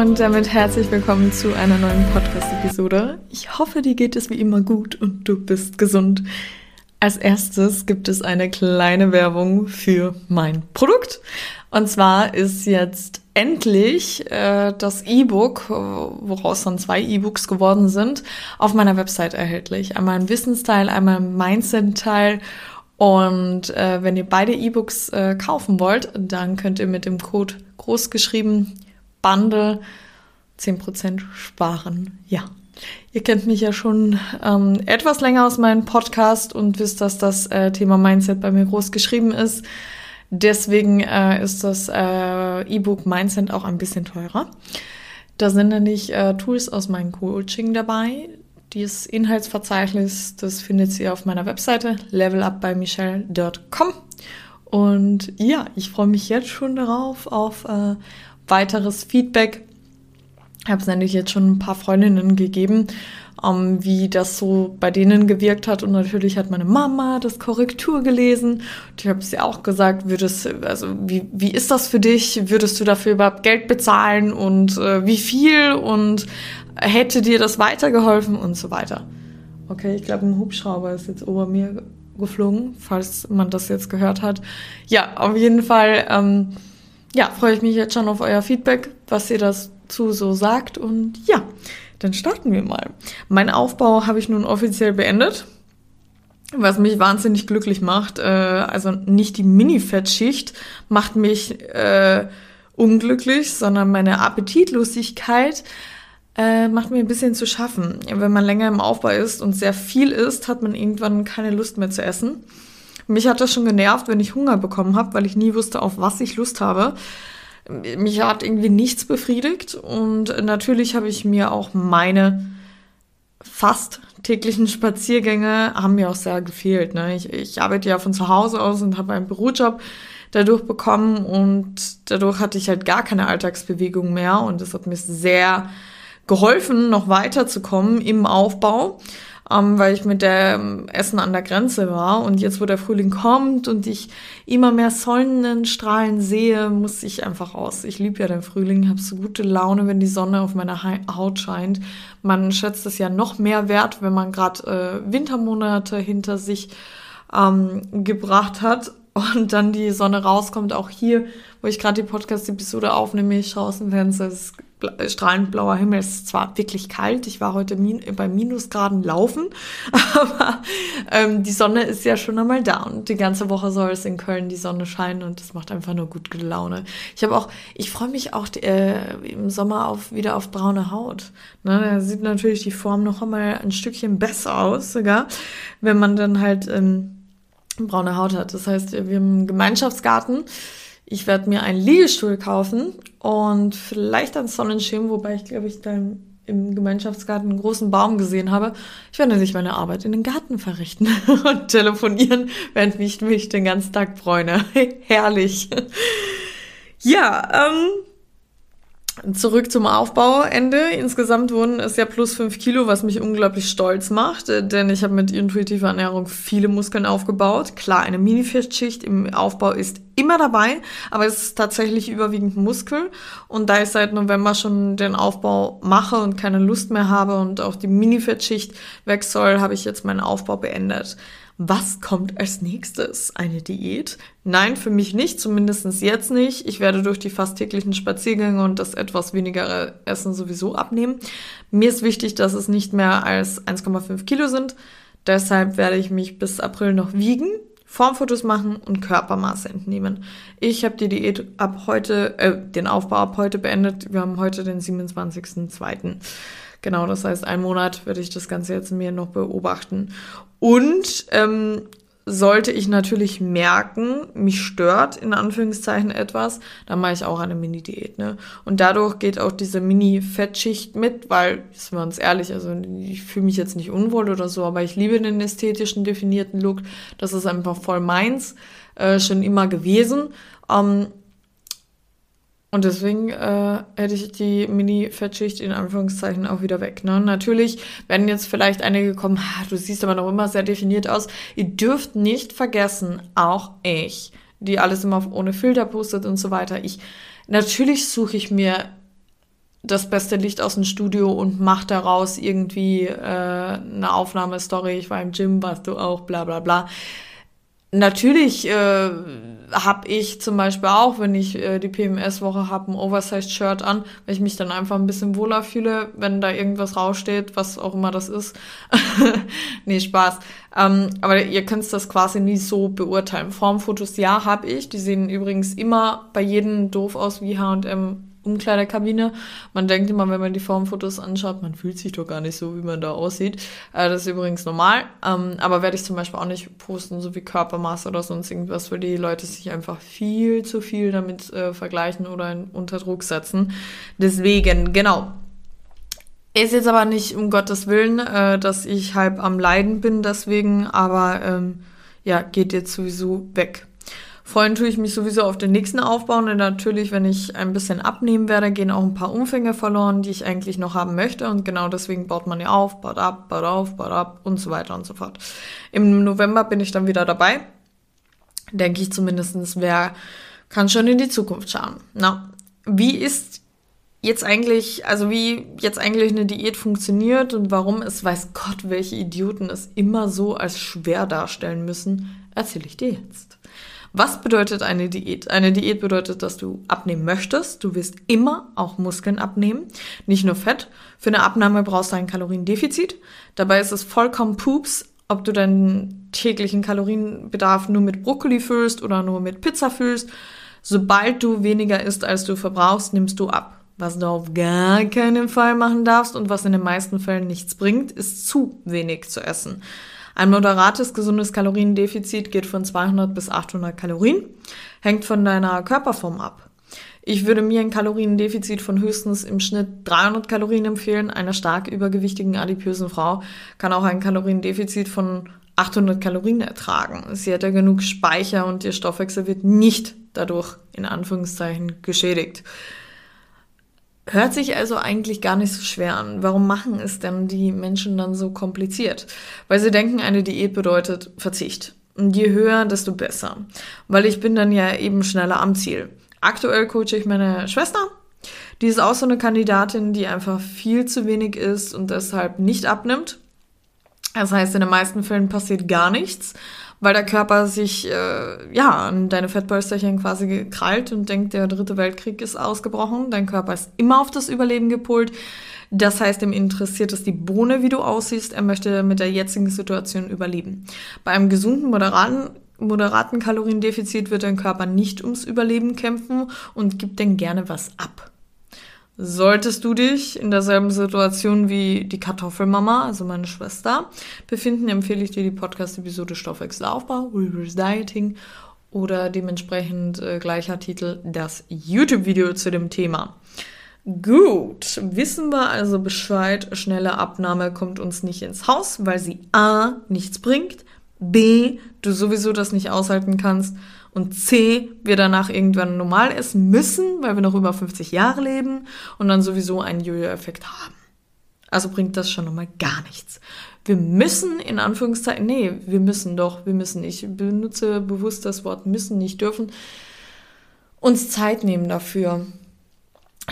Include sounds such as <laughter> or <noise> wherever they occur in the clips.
Und damit herzlich willkommen zu einer neuen Podcast-Episode. Ich hoffe, dir geht es wie immer gut und du bist gesund. Als erstes gibt es eine kleine Werbung für mein Produkt. Und zwar ist jetzt endlich äh, das E-Book, woraus dann zwei E-Books geworden sind, auf meiner Website erhältlich. Einmal ein Wissensteil, einmal ein Mindset-Teil. Und äh, wenn ihr beide E-Books äh, kaufen wollt, dann könnt ihr mit dem Code großgeschrieben Bundle 10% sparen. Ja. Ihr kennt mich ja schon ähm, etwas länger aus meinem Podcast und wisst, dass das äh, Thema Mindset bei mir groß geschrieben ist. Deswegen äh, ist das äh, E-Book Mindset auch ein bisschen teurer. Da sind nämlich äh, Tools aus meinem Coaching dabei. Dieses Inhaltsverzeichnis, das findet ihr auf meiner Webseite levelupbymichelle.com. Und ja, ich freue mich jetzt schon darauf, auf äh, weiteres Feedback. Ich habe es nämlich jetzt schon ein paar Freundinnen gegeben, ähm, wie das so bei denen gewirkt hat. Und natürlich hat meine Mama das Korrektur gelesen. Und ich habe sie auch gesagt, würdest, also wie, wie ist das für dich? Würdest du dafür überhaupt Geld bezahlen und äh, wie viel? Und hätte dir das weitergeholfen und so weiter. Okay, ich glaube, ein Hubschrauber ist jetzt ober mir geflogen, falls man das jetzt gehört hat. Ja, auf jeden Fall. Ähm, ja, freue ich mich jetzt schon auf euer Feedback, was ihr dazu so sagt. Und ja, dann starten wir mal. Mein Aufbau habe ich nun offiziell beendet. Was mich wahnsinnig glücklich macht, äh, also nicht die Mini-Fettschicht macht mich äh, unglücklich, sondern meine Appetitlosigkeit äh, macht mir ein bisschen zu schaffen. Wenn man länger im Aufbau ist und sehr viel isst, hat man irgendwann keine Lust mehr zu essen. Mich hat das schon genervt, wenn ich Hunger bekommen habe, weil ich nie wusste, auf was ich Lust habe. Mich hat irgendwie nichts befriedigt und natürlich habe ich mir auch meine fast täglichen Spaziergänge haben mir auch sehr gefehlt. Ne? Ich, ich arbeite ja von zu Hause aus und habe einen Bürojob dadurch bekommen und dadurch hatte ich halt gar keine Alltagsbewegung mehr und es hat mir sehr geholfen, noch weiterzukommen im Aufbau ähm, weil ich mit dem Essen an der Grenze war. Und jetzt, wo der Frühling kommt und ich immer mehr Sonnenstrahlen sehe, muss ich einfach aus. Ich liebe ja den Frühling, habe so gute Laune, wenn die Sonne auf meiner Haut scheint. Man schätzt es ja noch mehr wert, wenn man gerade äh, Wintermonate hinter sich ähm, gebracht hat und dann die Sonne rauskommt. Auch hier, wo ich gerade die Podcast-Episode aufnehme, ich schaue aus dem Fenster, es strahlend blauer Himmel. Es ist zwar wirklich kalt, ich war heute min bei Minusgraden laufen, <laughs> aber ähm, die Sonne ist ja schon einmal da und die ganze Woche soll es in Köln die Sonne scheinen und das macht einfach nur gut Laune. Ich habe auch, ich freue mich auch äh, im Sommer auf wieder auf braune Haut. Ne, da sieht natürlich die Form noch einmal ein Stückchen besser aus, sogar, wenn man dann halt ähm, braune Haut hat. Das heißt, wir haben einen Gemeinschaftsgarten ich werde mir einen Liegestuhl kaufen und vielleicht einen Sonnenschirm, wobei ich glaube, ich da im, Gemeinschaftsgarten einen großen Baum gesehen habe. Ich werde nicht meine Arbeit in den Garten verrichten <laughs> und telefonieren, während ich mich den ganzen Tag bräune. <laughs> Herrlich. Ja, ähm, Zurück zum Aufbauende. Insgesamt wurden es ja plus fünf Kilo, was mich unglaublich stolz macht, äh, denn ich habe mit intuitiver Ernährung viele Muskeln aufgebaut. Klar, eine Mini-Festschicht im Aufbau ist immer dabei, aber es ist tatsächlich überwiegend Muskel. Und da ich seit November schon den Aufbau mache und keine Lust mehr habe und auch die Mini-Fettschicht weg soll, habe ich jetzt meinen Aufbau beendet. Was kommt als nächstes? Eine Diät? Nein, für mich nicht, zumindest jetzt nicht. Ich werde durch die fast täglichen Spaziergänge und das etwas weniger Essen sowieso abnehmen. Mir ist wichtig, dass es nicht mehr als 1,5 Kilo sind. Deshalb werde ich mich bis April noch wiegen, Formfotos machen und Körpermaße entnehmen. Ich habe die Diät ab heute, äh, den Aufbau ab heute beendet. Wir haben heute den 27.02. Genau, das heißt, einen Monat werde ich das Ganze jetzt mir noch beobachten. Und ähm, sollte ich natürlich merken, mich stört in Anführungszeichen etwas, dann mache ich auch eine Mini-Diät. Ne? Und dadurch geht auch diese Mini-Fettschicht mit, weil, sind wir uns ehrlich, also ich fühle mich jetzt nicht unwohl oder so, aber ich liebe den ästhetischen, definierten Look. Das ist einfach voll meins, äh, schon immer gewesen. Ähm, und deswegen äh, hätte ich die Mini-Fettschicht in Anführungszeichen auch wieder weg. Ne? Natürlich werden jetzt vielleicht einige kommen, ha, du siehst aber noch immer sehr definiert aus. Ihr dürft nicht vergessen, auch ich, die alles immer ohne Filter postet und so weiter. Ich natürlich suche ich mir das beste Licht aus dem Studio und mache daraus irgendwie äh, eine Aufnahmestory. Ich war im Gym, warst du auch, bla bla bla. Natürlich äh, habe ich zum Beispiel auch, wenn ich äh, die PMS-Woche habe, ein Oversized-Shirt an, weil ich mich dann einfach ein bisschen wohler fühle, wenn da irgendwas raussteht, was auch immer das ist. <laughs> nee, Spaß. Ähm, aber ihr könnt das quasi nie so beurteilen. Formfotos, ja, habe ich. Die sehen übrigens immer bei jedem doof aus wie H&M Umkleidekabine. Man denkt immer, wenn man die Formfotos anschaut, man fühlt sich doch gar nicht so, wie man da aussieht. Äh, das ist übrigens normal. Ähm, aber werde ich zum Beispiel auch nicht posten, so wie Körpermaße oder sonst irgendwas, weil die Leute sich einfach viel zu viel damit äh, vergleichen oder in, unter Druck setzen. Deswegen, genau. Ist jetzt aber nicht um Gottes Willen, äh, dass ich halb am Leiden bin, deswegen, aber ähm, ja, geht jetzt sowieso weg. Freuen tue ich mich sowieso auf den nächsten Aufbau. Und natürlich, wenn ich ein bisschen abnehmen werde, gehen auch ein paar Umfänge verloren, die ich eigentlich noch haben möchte. Und genau deswegen baut man ja auf, baut ab, baut auf, baut ab und so weiter und so fort. Im November bin ich dann wieder dabei. Denke ich zumindestens. wer kann schon in die Zukunft schauen. Na, wie ist jetzt eigentlich, also wie jetzt eigentlich eine Diät funktioniert und warum es weiß Gott, welche Idioten es immer so als schwer darstellen müssen, erzähle ich dir jetzt. Was bedeutet eine Diät? Eine Diät bedeutet, dass du abnehmen möchtest. Du wirst immer auch Muskeln abnehmen, nicht nur Fett. Für eine Abnahme brauchst du ein Kaloriendefizit. Dabei ist es vollkommen Pups, ob du deinen täglichen Kalorienbedarf nur mit Brokkoli füllst oder nur mit Pizza füllst. Sobald du weniger isst, als du verbrauchst, nimmst du ab. Was du auf gar keinen Fall machen darfst und was in den meisten Fällen nichts bringt, ist zu wenig zu essen. Ein moderates, gesundes Kaloriendefizit geht von 200 bis 800 Kalorien, hängt von deiner Körperform ab. Ich würde mir ein Kaloriendefizit von höchstens im Schnitt 300 Kalorien empfehlen. Einer stark übergewichtigen, adipösen Frau kann auch ein Kaloriendefizit von 800 Kalorien ertragen. Sie hat ja genug Speicher und ihr Stoffwechsel wird nicht dadurch in Anführungszeichen geschädigt. Hört sich also eigentlich gar nicht so schwer an. Warum machen es denn die Menschen dann so kompliziert? Weil sie denken, eine Diät bedeutet Verzicht. Und je höher, desto besser. Weil ich bin dann ja eben schneller am Ziel. Aktuell coache ich meine Schwester. Die ist auch so eine Kandidatin, die einfach viel zu wenig isst und deshalb nicht abnimmt. Das heißt, in den meisten Fällen passiert gar nichts weil der Körper sich äh, ja an deine Fettpolsterchen quasi krallt und denkt, der dritte Weltkrieg ist ausgebrochen. Dein Körper ist immer auf das Überleben gepolt. Das heißt, ihm interessiert es die Bohne, wie du aussiehst. Er möchte mit der jetzigen Situation überleben. Bei einem gesunden, moderaten moderaten Kaloriendefizit wird dein Körper nicht ums Überleben kämpfen und gibt denn gerne was ab. Solltest du dich in derselben Situation wie die Kartoffelmama, also meine Schwester, befinden, empfehle ich dir die Podcast-Episode Stoffwechselaufbau, Reverse Dieting oder dementsprechend äh, gleicher Titel das YouTube-Video zu dem Thema. Gut, wissen wir also Bescheid, schnelle Abnahme kommt uns nicht ins Haus, weil sie A nichts bringt, B du sowieso das nicht aushalten kannst und C, wir danach irgendwann normal essen müssen, weil wir noch über 50 Jahre leben und dann sowieso einen Jojo-Effekt haben. Also bringt das schon nochmal gar nichts. Wir müssen in Anführungszeichen, nee, wir müssen doch, wir müssen. Ich benutze bewusst das Wort müssen, nicht dürfen. Uns Zeit nehmen dafür.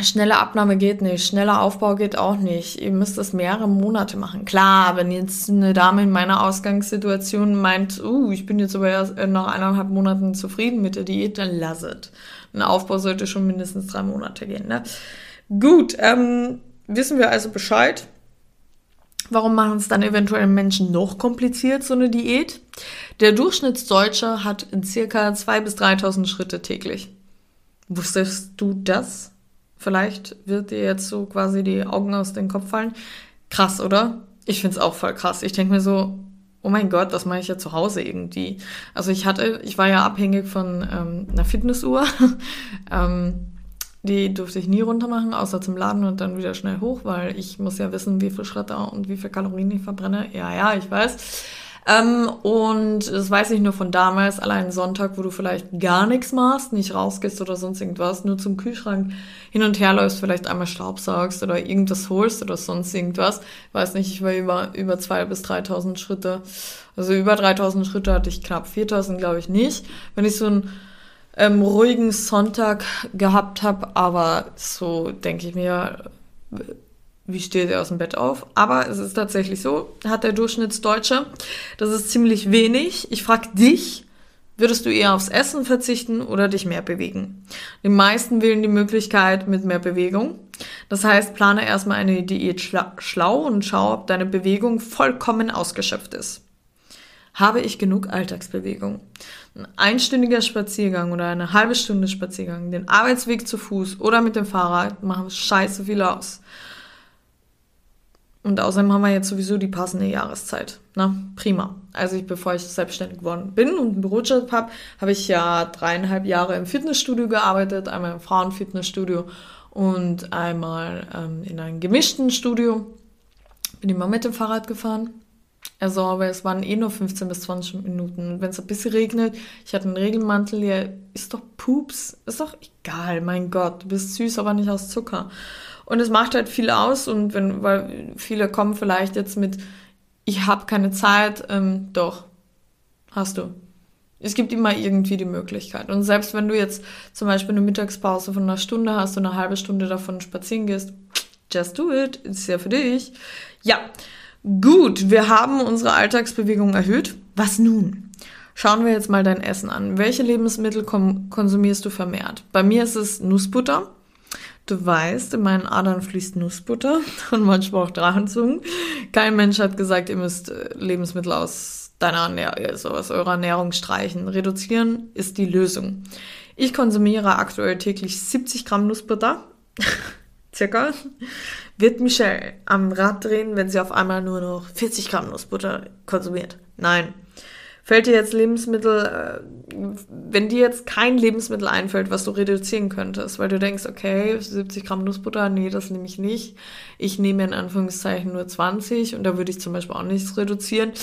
Schnelle Abnahme geht nicht, schneller Aufbau geht auch nicht. Ihr müsst das mehrere Monate machen. Klar, wenn jetzt eine Dame in meiner Ausgangssituation meint, uh, ich bin jetzt aber erst äh, nach eineinhalb Monaten zufrieden mit der Diät, dann lass es. Ein Aufbau sollte schon mindestens drei Monate gehen. Ne? Gut, ähm, wissen wir also Bescheid. Warum machen es dann eventuell Menschen noch kompliziert, so eine Diät? Der Durchschnittsdeutsche hat circa 2.000 bis 3.000 Schritte täglich. Wusstest du das? Vielleicht wird dir jetzt so quasi die Augen aus dem Kopf fallen. Krass, oder? Ich find's auch voll krass. Ich denke mir so, oh mein Gott, das mache ich ja zu Hause irgendwie. Also ich hatte, ich war ja abhängig von ähm, einer Fitnessuhr. <laughs> ähm, die durfte ich nie runter machen, außer zum Laden und dann wieder schnell hoch, weil ich muss ja wissen, wie viel Schritte und wie viel Kalorien ich verbrenne. Ja, ja, ich weiß. Ähm, und das weiß ich nur von damals, allein Sonntag, wo du vielleicht gar nichts machst, nicht rausgehst oder sonst irgendwas, nur zum Kühlschrank hin und her läufst, vielleicht einmal Staubsaugst oder irgendwas holst oder sonst irgendwas. Weiß nicht, ich war über, über zwei bis 3.000 Schritte. Also über 3.000 Schritte hatte ich knapp 4.000, glaube ich nicht. Wenn ich so einen ähm, ruhigen Sonntag gehabt habe, aber so denke ich mir, wie steht er aus dem Bett auf? Aber es ist tatsächlich so, hat der Durchschnittsdeutsche. Das ist ziemlich wenig. Ich frage dich, würdest du eher aufs Essen verzichten oder dich mehr bewegen? Die meisten wählen die Möglichkeit mit mehr Bewegung. Das heißt, plane erstmal eine Diät schlau und schau, ob deine Bewegung vollkommen ausgeschöpft ist. Habe ich genug Alltagsbewegung? Ein einstündiger Spaziergang oder eine halbe Stunde Spaziergang, den Arbeitsweg zu Fuß oder mit dem Fahrrad machen scheiße viel aus. Und außerdem haben wir jetzt sowieso die passende Jahreszeit. Na, prima. Also ich, bevor ich selbstständig geworden bin und einen Bürojob habe, habe ich ja dreieinhalb Jahre im Fitnessstudio gearbeitet, einmal im Frauenfitnessstudio und einmal ähm, in einem gemischten Studio. Bin immer mit dem Fahrrad gefahren. Also, aber es waren eh nur 15 bis 20 Minuten. Wenn es ein bisschen regnet, ich hatte einen Regelmantel, ja, ist doch Pups, ist doch egal, mein Gott, du bist süß, aber nicht aus Zucker. Und es macht halt viel aus und wenn, weil viele kommen vielleicht jetzt mit, ich habe keine Zeit, ähm, doch, hast du. Es gibt immer irgendwie die Möglichkeit. Und selbst wenn du jetzt zum Beispiel eine Mittagspause von einer Stunde hast und eine halbe Stunde davon spazieren gehst, just do it, ist ja für dich. Ja, gut, wir haben unsere Alltagsbewegung erhöht. Was nun? Schauen wir jetzt mal dein Essen an. Welche Lebensmittel konsumierst du vermehrt? Bei mir ist es Nussbutter. Du weißt, in meinen Adern fließt Nussbutter <laughs> und manchmal auch Drachenzungen. Kein Mensch hat gesagt, ihr müsst äh, Lebensmittel aus deiner Ernährung, also aus eurer Ernährung streichen. Reduzieren ist die Lösung. Ich konsumiere aktuell täglich 70 Gramm Nussbutter. <laughs> Circa. Wird Michelle am Rad drehen, wenn sie auf einmal nur noch 40 Gramm Nussbutter konsumiert? Nein. Fällt dir jetzt Lebensmittel, äh, wenn dir jetzt kein Lebensmittel einfällt, was du reduzieren könntest, weil du denkst, okay, 70 Gramm Nussbutter, nee, das nehme ich nicht. Ich nehme in Anführungszeichen nur 20 und da würde ich zum Beispiel auch nichts reduzieren.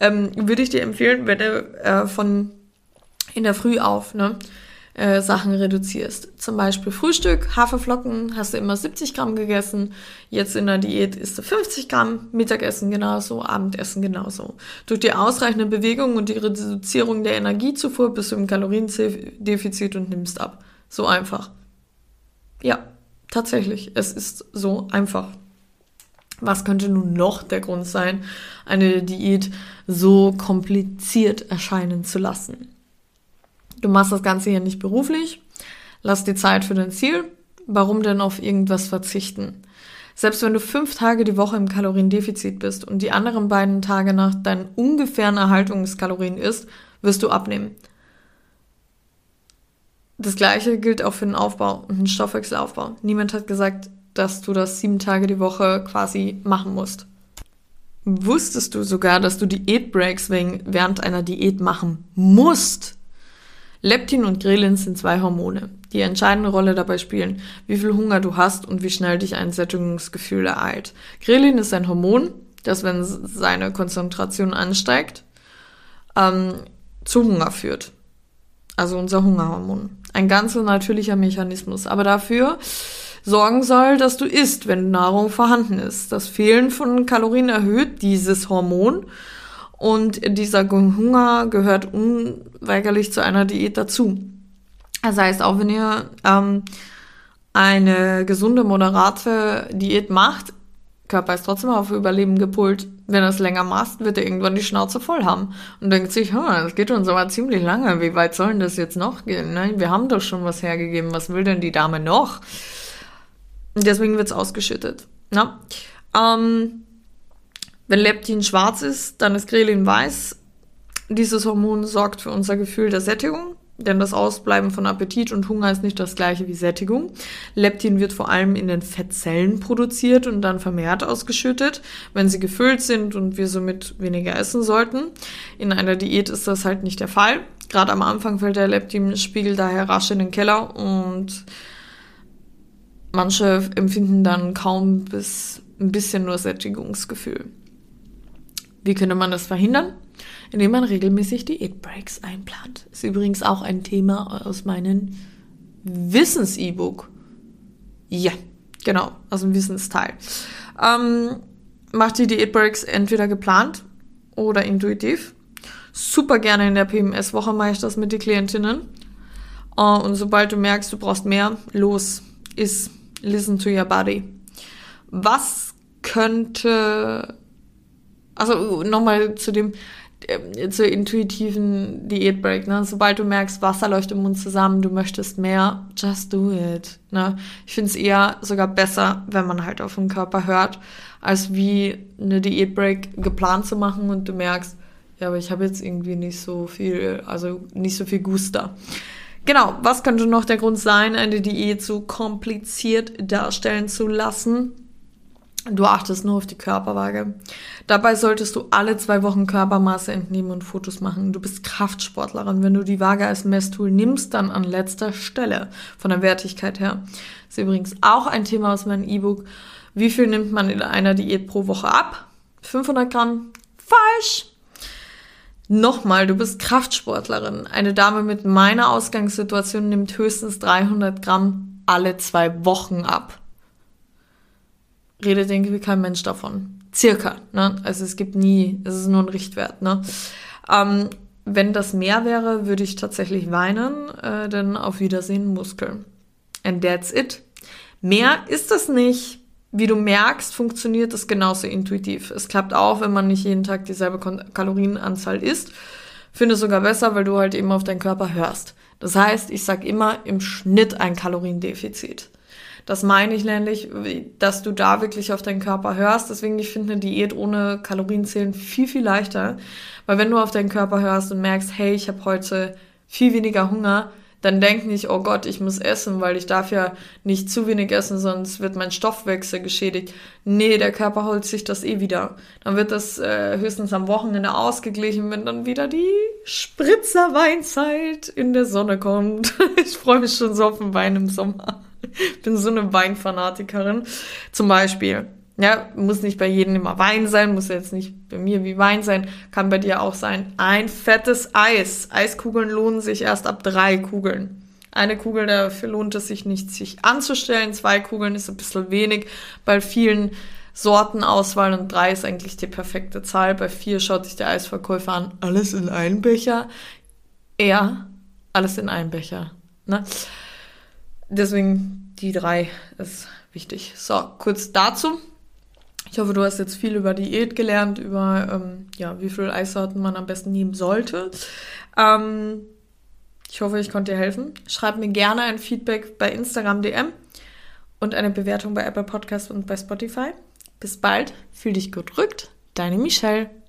Ähm, würde ich dir empfehlen, wenn du äh, von in der Früh auf, ne? Äh, Sachen reduzierst. Zum Beispiel Frühstück, Haferflocken, hast du immer 70 Gramm gegessen. Jetzt in der Diät isst du 50 Gramm, Mittagessen genauso, Abendessen genauso. Durch die ausreichende Bewegung und die Reduzierung der Energiezufuhr bist du im Kaloriendefizit und nimmst ab. So einfach. Ja, tatsächlich, es ist so einfach. Was könnte nun noch der Grund sein, eine Diät so kompliziert erscheinen zu lassen? Du machst das Ganze hier nicht beruflich, lass dir Zeit für dein Ziel. Warum denn auf irgendwas verzichten? Selbst wenn du fünf Tage die Woche im Kaloriendefizit bist und die anderen beiden Tage nach deinen ungefähren Erhaltungskalorien isst, wirst du abnehmen. Das gleiche gilt auch für den Aufbau und den Stoffwechselaufbau. Niemand hat gesagt, dass du das sieben Tage die Woche quasi machen musst. Wusstest du sogar, dass du Diätbreaks während einer Diät machen musst? Leptin und Grelin sind zwei Hormone, die entscheidende Rolle dabei spielen, wie viel Hunger du hast und wie schnell dich ein Sättigungsgefühl ereilt. Grelin ist ein Hormon, das, wenn seine Konzentration ansteigt, ähm, zu Hunger führt. Also unser Hungerhormon. Ein ganz natürlicher Mechanismus, aber dafür sorgen soll, dass du isst, wenn Nahrung vorhanden ist. Das Fehlen von Kalorien erhöht dieses Hormon und dieser Hunger gehört unweigerlich zu einer Diät dazu. Das heißt, auch wenn ihr ähm, eine gesunde, moderate Diät macht, Körper ist trotzdem auf Überleben gepult. Wenn er es länger macht, wird er irgendwann die Schnauze voll haben und denkt sich, das geht uns aber ziemlich lange. Wie weit soll denn das jetzt noch gehen? Ne? Wir haben doch schon was hergegeben. Was will denn die Dame noch? Deswegen wird's ausgeschüttet. Ne? Ähm, wenn Leptin schwarz ist, dann ist Grelin weiß. Dieses Hormon sorgt für unser Gefühl der Sättigung. denn das Ausbleiben von Appetit und Hunger ist nicht das gleiche wie Sättigung. Leptin wird vor allem in den Fettzellen produziert und dann vermehrt ausgeschüttet, wenn sie gefüllt sind und wir somit weniger essen sollten. In einer Diät ist das halt nicht der Fall. Gerade am Anfang fällt der Leptinspiegel daher rasch in den Keller und manche empfinden dann kaum bis ein bisschen nur Sättigungsgefühl. Wie könnte man das verhindern? indem man regelmäßig Diätbreaks einplant. Ist übrigens auch ein Thema aus meinem Wissens-E-Book. Ja, genau, aus dem Wissensteil. Ähm, macht die Diätbreaks entweder geplant oder intuitiv. Super gerne in der PMS-Woche mache ich das mit den Klientinnen. Uh, und sobald du merkst, du brauchst mehr, los, ist listen to your body. Was könnte, also nochmal zu dem, äh, zur intuitiven Diätbreak, ne? Sobald du merkst, Wasser läuft im Mund zusammen, du möchtest mehr, just do it. Ne? Ich finde es eher sogar besser, wenn man halt auf den Körper hört, als wie eine Diätbreak geplant zu machen und du merkst, ja, aber ich habe jetzt irgendwie nicht so viel, also nicht so viel Guster. Genau, was könnte noch der Grund sein, eine Diät so kompliziert darstellen zu lassen? Du achtest nur auf die Körperwaage. Dabei solltest du alle zwei Wochen Körpermaße entnehmen und Fotos machen. Du bist Kraftsportlerin. Wenn du die Waage als Messtool nimmst, dann an letzter Stelle von der Wertigkeit her. Das ist übrigens auch ein Thema aus meinem E-Book. Wie viel nimmt man in einer Diät pro Woche ab? 500 Gramm? Falsch! Nochmal, du bist Kraftsportlerin. Eine Dame mit meiner Ausgangssituation nimmt höchstens 300 Gramm alle zwei Wochen ab redet irgendwie kein Mensch davon. Circa, ne? Also es gibt nie, es ist nur ein Richtwert, ne? Ähm, wenn das mehr wäre, würde ich tatsächlich weinen, äh, denn auf Wiedersehen Muskeln. And that's it. Mehr ist es nicht. Wie du merkst, funktioniert es genauso intuitiv. Es klappt auch, wenn man nicht jeden Tag dieselbe Kalorienanzahl isst. Finde es sogar besser, weil du halt eben auf deinen Körper hörst. Das heißt, ich sag immer im Schnitt ein Kaloriendefizit. Das meine ich nämlich, dass du da wirklich auf deinen Körper hörst. Deswegen, ich finde eine Diät ohne Kalorienzählen viel, viel leichter. Weil wenn du auf deinen Körper hörst und merkst, hey, ich habe heute viel weniger Hunger, dann denk nicht, oh Gott, ich muss essen, weil ich darf ja nicht zu wenig essen, sonst wird mein Stoffwechsel geschädigt. Nee, der Körper holt sich das eh wieder. Dann wird das äh, höchstens am Wochenende ausgeglichen, wenn dann wieder die Spritzerweinzeit in der Sonne kommt. <laughs> ich freue mich schon so auf den Wein im Sommer. <laughs> bin so eine Weinfanatikerin. Zum Beispiel. Ja, muss nicht bei jedem immer Wein sein, muss jetzt nicht bei mir wie Wein sein, kann bei dir auch sein. Ein fettes Eis. Eiskugeln lohnen sich erst ab drei Kugeln. Eine Kugel, dafür lohnt es sich nicht, sich anzustellen. Zwei Kugeln ist ein bisschen wenig. Bei vielen Sortenauswahl und drei ist eigentlich die perfekte Zahl. Bei vier schaut sich der Eisverkäufer an. Alles in einen Becher? Ja, alles in einen Becher. Ne? Deswegen die drei ist wichtig. So, kurz dazu. Ich hoffe, du hast jetzt viel über Diät gelernt, über ähm, ja, wie viel Eissorten man am besten nehmen sollte. Ähm, ich hoffe, ich konnte dir helfen. Schreib mir gerne ein Feedback bei Instagram DM und eine Bewertung bei Apple Podcast und bei Spotify. Bis bald, fühl dich gut rückt. Deine Michelle.